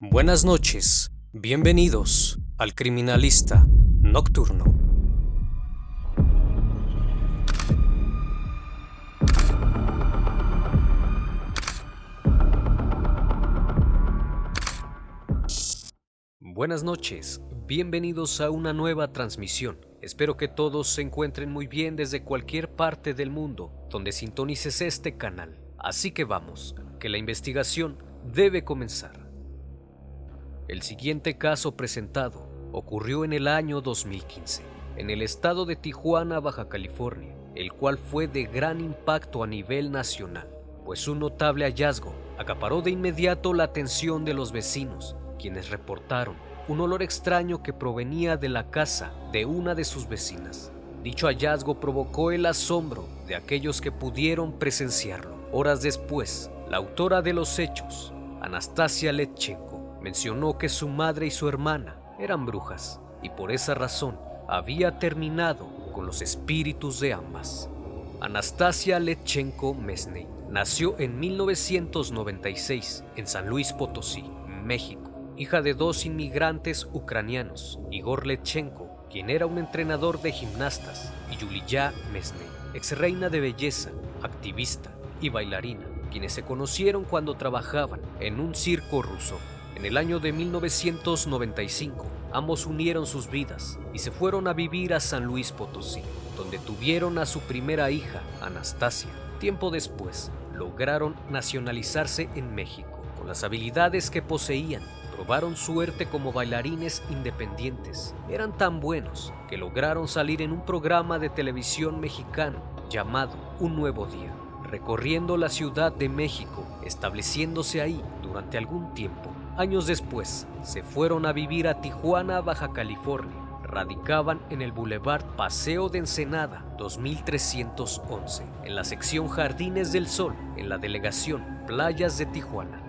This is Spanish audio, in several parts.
Buenas noches, bienvenidos al Criminalista Nocturno. Buenas noches, bienvenidos a una nueva transmisión. Espero que todos se encuentren muy bien desde cualquier parte del mundo donde sintonices este canal. Así que vamos, que la investigación debe comenzar. El siguiente caso presentado ocurrió en el año 2015, en el estado de Tijuana, Baja California, el cual fue de gran impacto a nivel nacional, pues un notable hallazgo acaparó de inmediato la atención de los vecinos, quienes reportaron un olor extraño que provenía de la casa de una de sus vecinas. Dicho hallazgo provocó el asombro de aquellos que pudieron presenciarlo. Horas después, la autora de los hechos, Anastasia Letchenko, mencionó que su madre y su hermana eran brujas y por esa razón había terminado con los espíritus de ambas. Anastasia Letchenko Mesney nació en 1996 en San Luis Potosí, México, hija de dos inmigrantes ucranianos, Igor Letchenko, quien era un entrenador de gimnastas, y Yulia Mesney, ex reina de belleza, activista y bailarina, quienes se conocieron cuando trabajaban en un circo ruso. En el año de 1995, ambos unieron sus vidas y se fueron a vivir a San Luis Potosí, donde tuvieron a su primera hija, Anastasia. Tiempo después, lograron nacionalizarse en México. Con las habilidades que poseían, probaron suerte como bailarines independientes. Eran tan buenos que lograron salir en un programa de televisión mexicano llamado Un Nuevo Día, recorriendo la Ciudad de México, estableciéndose ahí durante algún tiempo. Años después, se fueron a vivir a Tijuana, Baja California. Radicaban en el Boulevard Paseo de Ensenada 2311, en la sección Jardines del Sol, en la delegación Playas de Tijuana.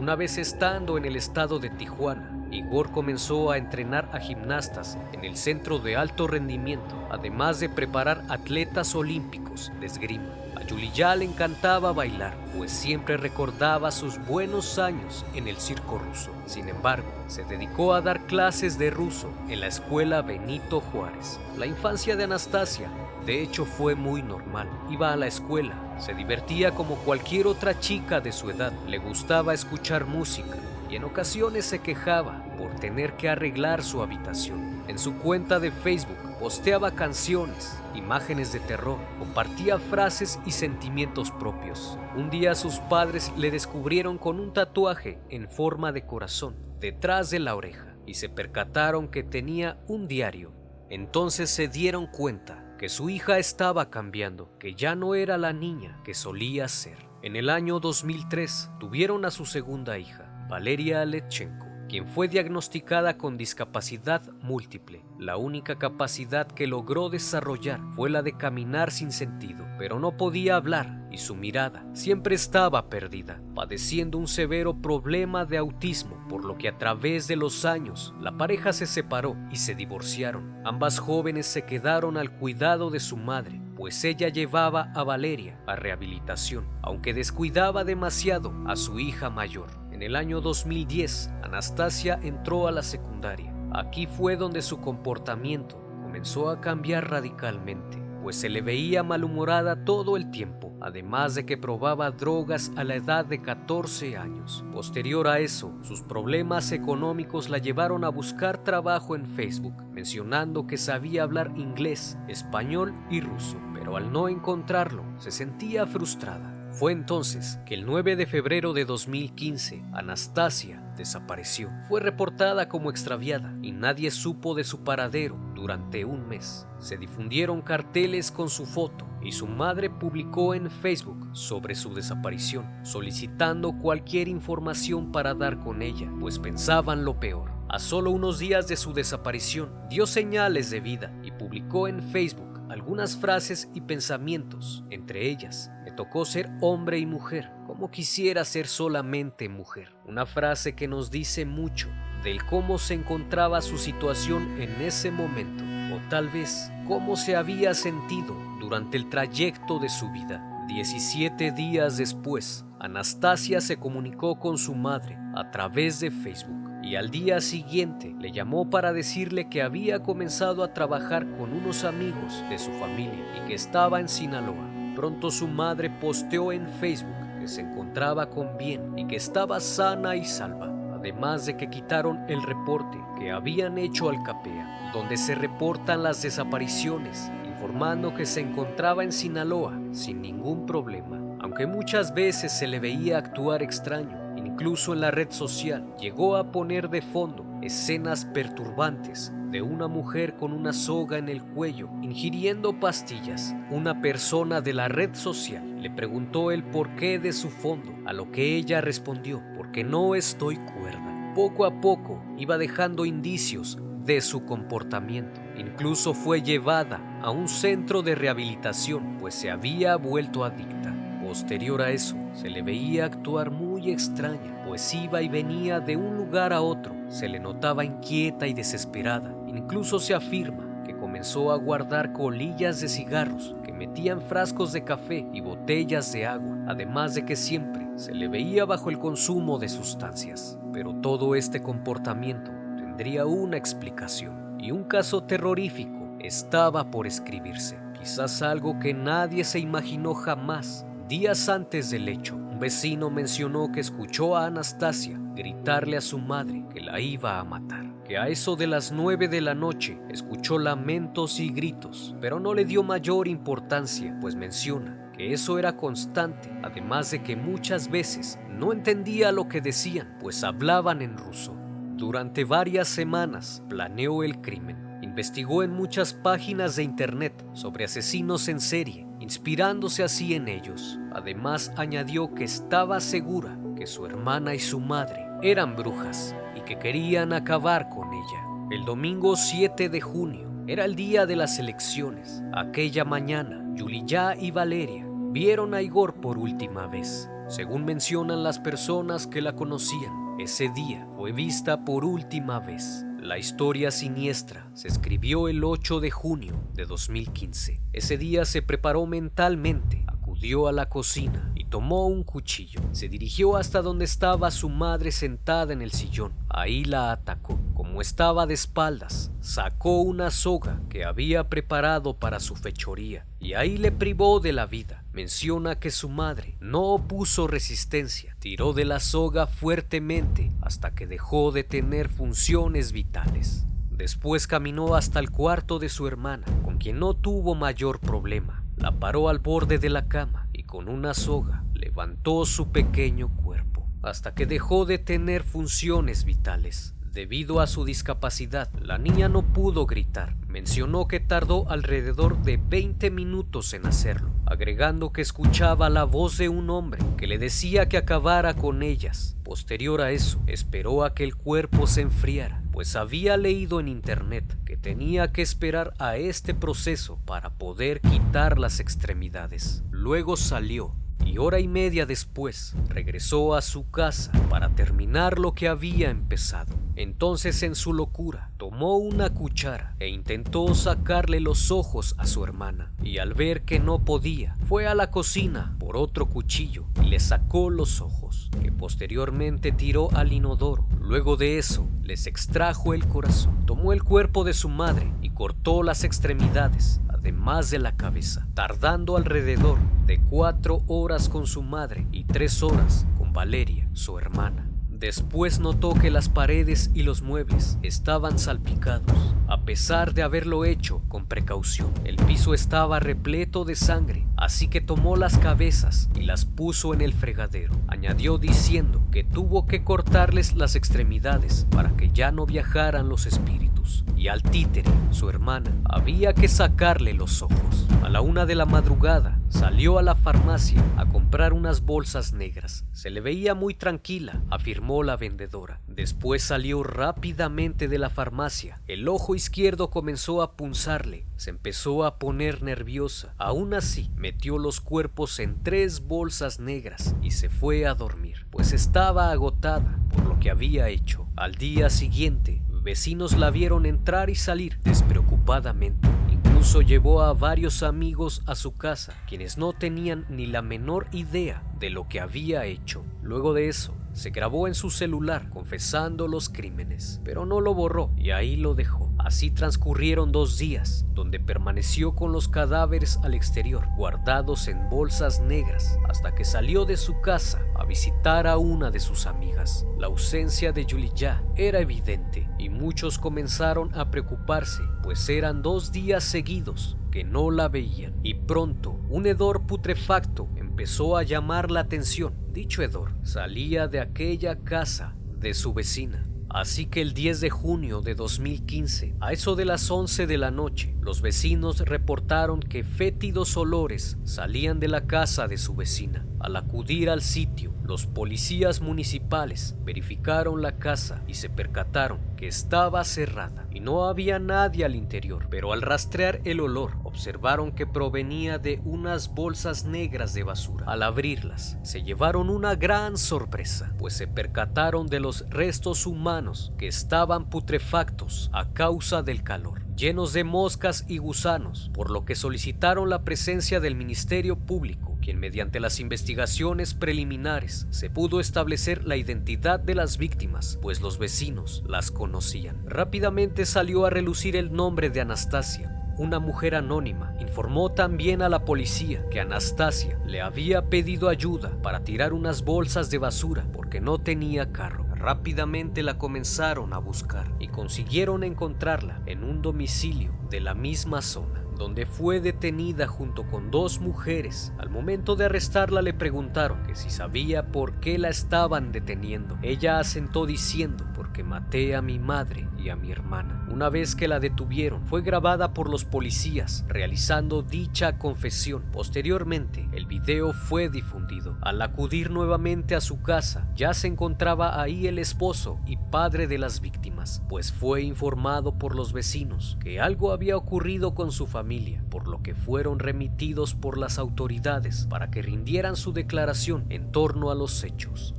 Una vez estando en el estado de Tijuana, Igor comenzó a entrenar a gimnastas en el centro de alto rendimiento, además de preparar atletas olímpicos de esgrima. Yuliya le encantaba bailar, pues siempre recordaba sus buenos años en el circo ruso. Sin embargo, se dedicó a dar clases de ruso en la escuela Benito Juárez. La infancia de Anastasia, de hecho, fue muy normal. Iba a la escuela, se divertía como cualquier otra chica de su edad, le gustaba escuchar música y en ocasiones se quejaba por tener que arreglar su habitación. En su cuenta de Facebook posteaba canciones, imágenes de terror, compartía frases y sentimientos propios. Un día sus padres le descubrieron con un tatuaje en forma de corazón detrás de la oreja y se percataron que tenía un diario. Entonces se dieron cuenta que su hija estaba cambiando, que ya no era la niña que solía ser. En el año 2003 tuvieron a su segunda hija, Valeria Letchenko quien fue diagnosticada con discapacidad múltiple. La única capacidad que logró desarrollar fue la de caminar sin sentido, pero no podía hablar y su mirada siempre estaba perdida, padeciendo un severo problema de autismo, por lo que a través de los años la pareja se separó y se divorciaron. Ambas jóvenes se quedaron al cuidado de su madre, pues ella llevaba a Valeria a rehabilitación, aunque descuidaba demasiado a su hija mayor. En el año 2010, Anastasia entró a la secundaria. Aquí fue donde su comportamiento comenzó a cambiar radicalmente, pues se le veía malhumorada todo el tiempo, además de que probaba drogas a la edad de 14 años. Posterior a eso, sus problemas económicos la llevaron a buscar trabajo en Facebook, mencionando que sabía hablar inglés, español y ruso, pero al no encontrarlo, se sentía frustrada. Fue entonces que el 9 de febrero de 2015, Anastasia desapareció. Fue reportada como extraviada y nadie supo de su paradero durante un mes. Se difundieron carteles con su foto y su madre publicó en Facebook sobre su desaparición, solicitando cualquier información para dar con ella, pues pensaban lo peor. A solo unos días de su desaparición, dio señales de vida y publicó en Facebook algunas frases y pensamientos, entre ellas, me tocó ser hombre y mujer, como quisiera ser solamente mujer. Una frase que nos dice mucho del cómo se encontraba su situación en ese momento, o tal vez cómo se había sentido durante el trayecto de su vida. 17 días después, Anastasia se comunicó con su madre a través de Facebook y al día siguiente le llamó para decirle que había comenzado a trabajar con unos amigos de su familia y que estaba en Sinaloa. Pronto su madre posteó en Facebook que se encontraba con bien y que estaba sana y salva, además de que quitaron el reporte que habían hecho al CAPEA, donde se reportan las desapariciones, informando que se encontraba en Sinaloa sin ningún problema, aunque muchas veces se le veía actuar extraño Incluso en la red social llegó a poner de fondo escenas perturbantes de una mujer con una soga en el cuello ingiriendo pastillas. Una persona de la red social le preguntó el porqué de su fondo, a lo que ella respondió, porque no estoy cuerda. Poco a poco iba dejando indicios de su comportamiento. Incluso fue llevada a un centro de rehabilitación, pues se había vuelto adicta. Posterior a eso, se le veía actuar muy extraña, pues iba y venía de un lugar a otro. Se le notaba inquieta y desesperada. Incluso se afirma que comenzó a guardar colillas de cigarros que metían frascos de café y botellas de agua, además de que siempre se le veía bajo el consumo de sustancias. Pero todo este comportamiento tendría una explicación y un caso terrorífico estaba por escribirse. Quizás algo que nadie se imaginó jamás Días antes del hecho, un vecino mencionó que escuchó a Anastasia gritarle a su madre que la iba a matar, que a eso de las nueve de la noche escuchó lamentos y gritos, pero no le dio mayor importancia, pues menciona que eso era constante, además de que muchas veces no entendía lo que decían, pues hablaban en ruso. Durante varias semanas planeó el crimen, investigó en muchas páginas de internet sobre asesinos en serie inspirándose así en ellos. Además añadió que estaba segura que su hermana y su madre eran brujas y que querían acabar con ella. El domingo 7 de junio era el día de las elecciones. Aquella mañana, Yuliya y Valeria vieron a Igor por última vez. Según mencionan las personas que la conocían, ese día fue vista por última vez. La historia siniestra se escribió el 8 de junio de 2015. Ese día se preparó mentalmente, acudió a la cocina y tomó un cuchillo. Se dirigió hasta donde estaba su madre sentada en el sillón. Ahí la atacó. Como estaba de espaldas, sacó una soga que había preparado para su fechoría y ahí le privó de la vida. Menciona que su madre no opuso resistencia, tiró de la soga fuertemente hasta que dejó de tener funciones vitales. Después caminó hasta el cuarto de su hermana, con quien no tuvo mayor problema. La paró al borde de la cama y con una soga levantó su pequeño cuerpo, hasta que dejó de tener funciones vitales. Debido a su discapacidad, la niña no pudo gritar. Mencionó que tardó alrededor de 20 minutos en hacerlo, agregando que escuchaba la voz de un hombre que le decía que acabara con ellas. Posterior a eso, esperó a que el cuerpo se enfriara, pues había leído en internet que tenía que esperar a este proceso para poder quitar las extremidades. Luego salió y hora y media después regresó a su casa para terminar lo que había empezado. Entonces en su locura tomó una cuchara e intentó sacarle los ojos a su hermana y al ver que no podía fue a la cocina por otro cuchillo y le sacó los ojos que posteriormente tiró al inodoro. Luego de eso les extrajo el corazón, tomó el cuerpo de su madre y cortó las extremidades además de la cabeza, tardando alrededor de cuatro horas con su madre y tres horas con Valeria, su hermana. Después notó que las paredes y los muebles estaban salpicados, a pesar de haberlo hecho con precaución. El piso estaba repleto de sangre, así que tomó las cabezas y las puso en el fregadero. Añadió diciendo que tuvo que cortarles las extremidades para que ya no viajaran los espíritus. Y al títere, su hermana, había que sacarle los ojos. A la una de la madrugada, Salió a la farmacia a comprar unas bolsas negras. Se le veía muy tranquila, afirmó la vendedora. Después salió rápidamente de la farmacia. El ojo izquierdo comenzó a punzarle. Se empezó a poner nerviosa. Aún así, metió los cuerpos en tres bolsas negras y se fue a dormir, pues estaba agotada por lo que había hecho. Al día siguiente, vecinos la vieron entrar y salir despreocupadamente Incluso llevó a varios amigos a su casa, quienes no tenían ni la menor idea de lo que había hecho. Luego de eso, se grabó en su celular confesando los crímenes, pero no lo borró y ahí lo dejó. Así transcurrieron dos días, donde permaneció con los cadáveres al exterior, guardados en bolsas negras, hasta que salió de su casa a visitar a una de sus amigas. La ausencia de Yulia era evidente y muchos comenzaron a preocuparse, pues eran dos días seguidos que no la veían, y pronto un hedor putrefacto empezó a llamar la atención. Dicho hedor salía de aquella casa de su vecina. Así que el 10 de junio de 2015, a eso de las 11 de la noche, los vecinos reportaron que fétidos olores salían de la casa de su vecina. Al acudir al sitio, los policías municipales verificaron la casa y se percataron que estaba cerrada y no había nadie al interior, pero al rastrear el olor observaron que provenía de unas bolsas negras de basura. Al abrirlas, se llevaron una gran sorpresa, pues se percataron de los restos humanos que estaban putrefactos a causa del calor llenos de moscas y gusanos, por lo que solicitaron la presencia del Ministerio Público, quien mediante las investigaciones preliminares se pudo establecer la identidad de las víctimas, pues los vecinos las conocían. Rápidamente salió a relucir el nombre de Anastasia, una mujer anónima informó también a la policía que Anastasia le había pedido ayuda para tirar unas bolsas de basura porque no tenía carro. Rápidamente la comenzaron a buscar y consiguieron encontrarla en un domicilio de la misma zona donde fue detenida junto con dos mujeres. Al momento de arrestarla le preguntaron que si sabía por qué la estaban deteniendo. Ella asentó diciendo porque maté a mi madre y a mi hermana. Una vez que la detuvieron, fue grabada por los policías realizando dicha confesión. Posteriormente, el video fue difundido. Al acudir nuevamente a su casa, ya se encontraba ahí el esposo y padre de las víctimas, pues fue informado por los vecinos que algo había ocurrido con su familia por lo que fueron remitidos por las autoridades para que rindieran su declaración en torno a los hechos.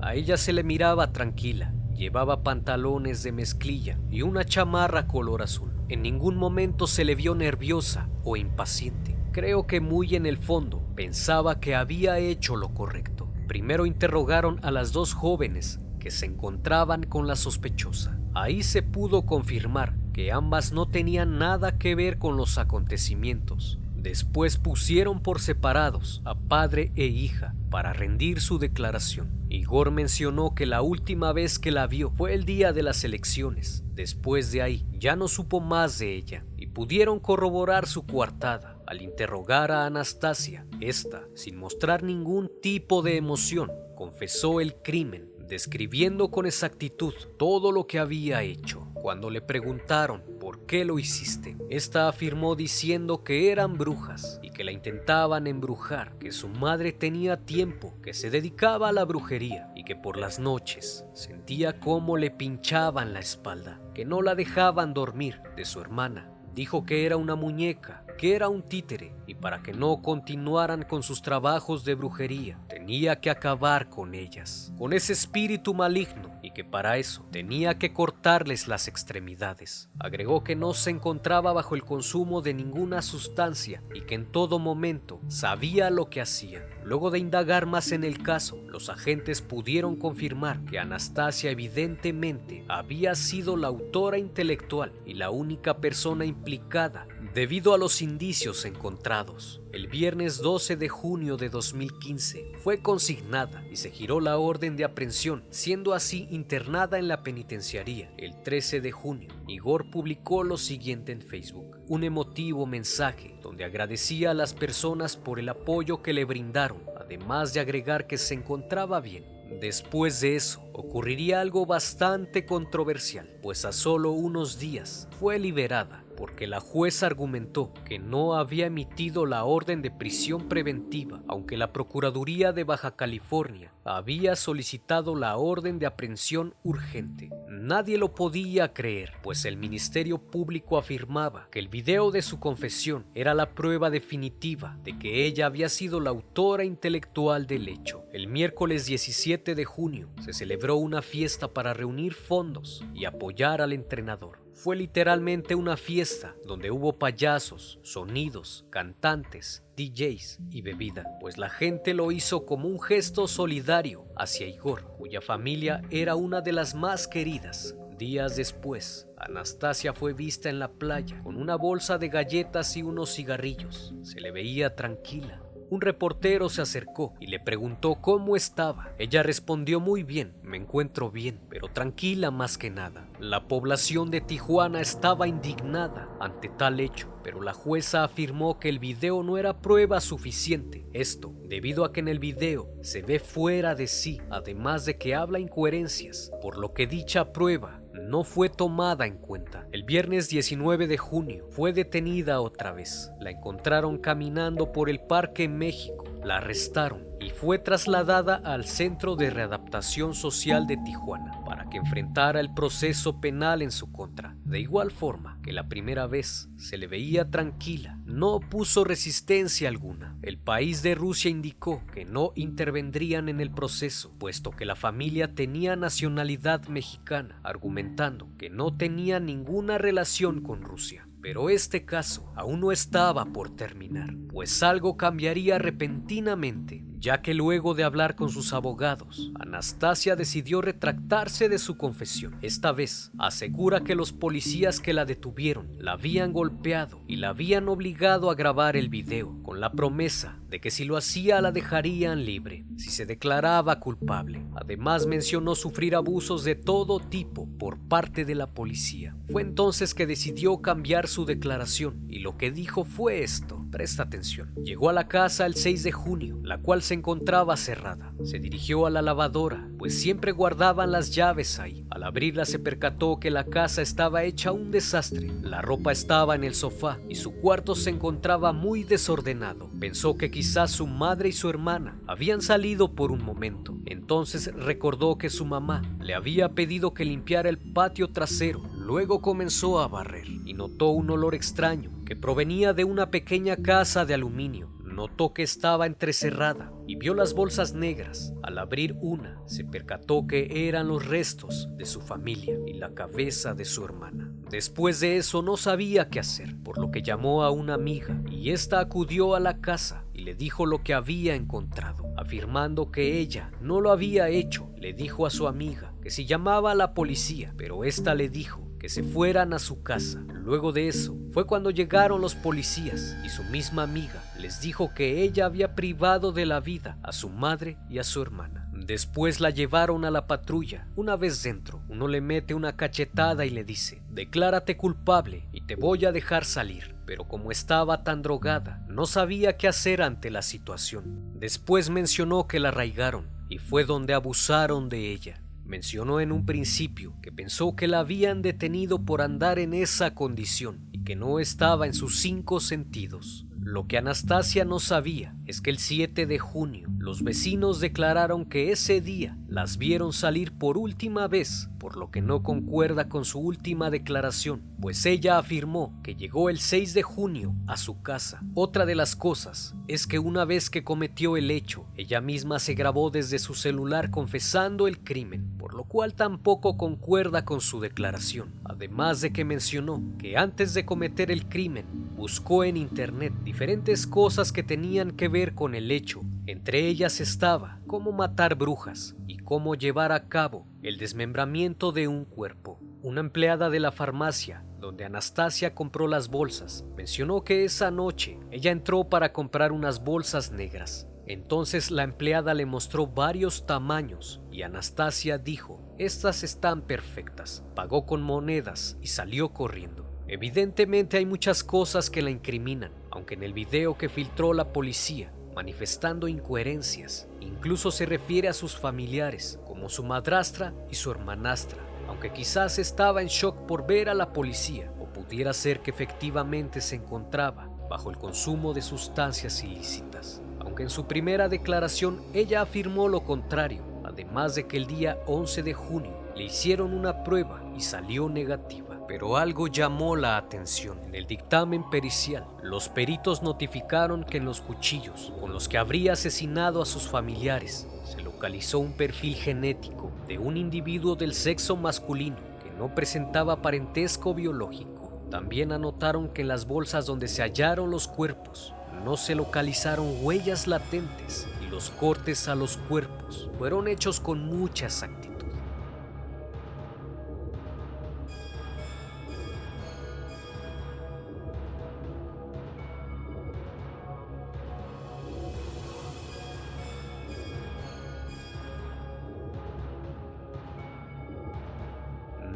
A ella se le miraba tranquila, llevaba pantalones de mezclilla y una chamarra color azul. En ningún momento se le vio nerviosa o impaciente. Creo que muy en el fondo pensaba que había hecho lo correcto. Primero interrogaron a las dos jóvenes que se encontraban con la sospechosa. Ahí se pudo confirmar que ambas no tenían nada que ver con los acontecimientos. Después pusieron por separados a padre e hija para rendir su declaración. Igor mencionó que la última vez que la vio fue el día de las elecciones. Después de ahí ya no supo más de ella y pudieron corroborar su coartada. Al interrogar a Anastasia, esta, sin mostrar ningún tipo de emoción, confesó el crimen, describiendo con exactitud todo lo que había hecho. Cuando le preguntaron por qué lo hiciste, esta afirmó diciendo que eran brujas y que la intentaban embrujar, que su madre tenía tiempo, que se dedicaba a la brujería y que por las noches sentía cómo le pinchaban la espalda, que no la dejaban dormir de su hermana. Dijo que era una muñeca que era un títere y para que no continuaran con sus trabajos de brujería, tenía que acabar con ellas, con ese espíritu maligno y que para eso tenía que cortarles las extremidades. Agregó que no se encontraba bajo el consumo de ninguna sustancia y que en todo momento sabía lo que hacía. Luego de indagar más en el caso, los agentes pudieron confirmar que Anastasia evidentemente había sido la autora intelectual y la única persona implicada Debido a los indicios encontrados, el viernes 12 de junio de 2015 fue consignada y se giró la orden de aprehensión, siendo así internada en la penitenciaría. El 13 de junio, Igor publicó lo siguiente en Facebook, un emotivo mensaje donde agradecía a las personas por el apoyo que le brindaron, además de agregar que se encontraba bien. Después de eso, ocurriría algo bastante controversial, pues a solo unos días fue liberada porque la jueza argumentó que no había emitido la orden de prisión preventiva, aunque la Procuraduría de Baja California había solicitado la orden de aprehensión urgente. Nadie lo podía creer, pues el Ministerio Público afirmaba que el video de su confesión era la prueba definitiva de que ella había sido la autora intelectual del hecho. El miércoles 17 de junio se celebró una fiesta para reunir fondos y apoyar al entrenador. Fue literalmente una fiesta donde hubo payasos, sonidos, cantantes, DJs y bebida, pues la gente lo hizo como un gesto solidario hacia Igor, cuya familia era una de las más queridas. Días después, Anastasia fue vista en la playa con una bolsa de galletas y unos cigarrillos. Se le veía tranquila, un reportero se acercó y le preguntó cómo estaba. Ella respondió muy bien, me encuentro bien, pero tranquila más que nada. La población de Tijuana estaba indignada ante tal hecho, pero la jueza afirmó que el video no era prueba suficiente. Esto debido a que en el video se ve fuera de sí, además de que habla incoherencias, por lo que dicha prueba no fue tomada en cuenta. El viernes 19 de junio fue detenida otra vez. La encontraron caminando por el parque en México. La arrestaron y fue trasladada al Centro de Readaptación Social de Tijuana para que enfrentara el proceso penal en su contra. De igual forma que la primera vez se le veía tranquila, no puso resistencia alguna. El país de Rusia indicó que no intervendrían en el proceso, puesto que la familia tenía nacionalidad mexicana, argumentando que no tenía ninguna relación con Rusia. Pero este caso aún no estaba por terminar, pues algo cambiaría repentinamente ya que luego de hablar con sus abogados, Anastasia decidió retractarse de su confesión. Esta vez asegura que los policías que la detuvieron la habían golpeado y la habían obligado a grabar el video con la promesa de que si lo hacía la dejarían libre si se declaraba culpable. Además mencionó sufrir abusos de todo tipo por parte de la policía. Fue entonces que decidió cambiar su declaración y lo que dijo fue esto. Presta atención. Llegó a la casa el 6 de junio, la cual se encontraba cerrada. Se dirigió a la lavadora, pues siempre guardaban las llaves ahí. Al abrirla se percató que la casa estaba hecha un desastre. La ropa estaba en el sofá y su cuarto se encontraba muy desordenado. Pensó que quizás su madre y su hermana habían salido por un momento. Entonces recordó que su mamá le había pedido que limpiara el patio trasero. Luego comenzó a barrer y notó un olor extraño que provenía de una pequeña casa de aluminio. Notó que estaba entrecerrada y vio las bolsas negras. Al abrir una, se percató que eran los restos de su familia y la cabeza de su hermana. Después de eso no sabía qué hacer, por lo que llamó a una amiga y ésta acudió a la casa y le dijo lo que había encontrado, afirmando que ella no lo había hecho. Le dijo a su amiga que si llamaba a la policía, pero ésta le dijo que se fueran a su casa. Luego de eso fue cuando llegaron los policías y su misma amiga les dijo que ella había privado de la vida a su madre y a su hermana. Después la llevaron a la patrulla. Una vez dentro, uno le mete una cachetada y le dice, declárate culpable y te voy a dejar salir. Pero como estaba tan drogada, no sabía qué hacer ante la situación. Después mencionó que la arraigaron y fue donde abusaron de ella. Mencionó en un principio que pensó que la habían detenido por andar en esa condición y que no estaba en sus cinco sentidos. Lo que Anastasia no sabía es que el 7 de junio los vecinos declararon que ese día las vieron salir por última vez, por lo que no concuerda con su última declaración, pues ella afirmó que llegó el 6 de junio a su casa. Otra de las cosas es que una vez que cometió el hecho, ella misma se grabó desde su celular confesando el crimen, por lo cual tampoco concuerda con su declaración, además de que mencionó que antes de cometer el crimen buscó en internet diferentes cosas que tenían que ver con el hecho. Entre ellas estaba cómo matar brujas y cómo llevar a cabo el desmembramiento de un cuerpo. Una empleada de la farmacia donde Anastasia compró las bolsas mencionó que esa noche ella entró para comprar unas bolsas negras. Entonces la empleada le mostró varios tamaños y Anastasia dijo, estas están perfectas. Pagó con monedas y salió corriendo. Evidentemente hay muchas cosas que la incriminan, aunque en el video que filtró la policía, manifestando incoherencias, incluso se refiere a sus familiares, como su madrastra y su hermanastra, aunque quizás estaba en shock por ver a la policía, o pudiera ser que efectivamente se encontraba bajo el consumo de sustancias ilícitas. Aunque en su primera declaración ella afirmó lo contrario, además de que el día 11 de junio le hicieron una prueba y salió negativa. Pero algo llamó la atención. En el dictamen pericial, los peritos notificaron que en los cuchillos con los que habría asesinado a sus familiares se localizó un perfil genético de un individuo del sexo masculino que no presentaba parentesco biológico. También anotaron que en las bolsas donde se hallaron los cuerpos no se localizaron huellas latentes y los cortes a los cuerpos fueron hechos con mucha exactitud.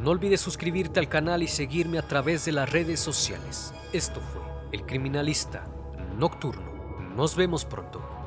No olvides suscribirte al canal y seguirme a través de las redes sociales. Esto fue El Criminalista Nocturno. Nos vemos pronto.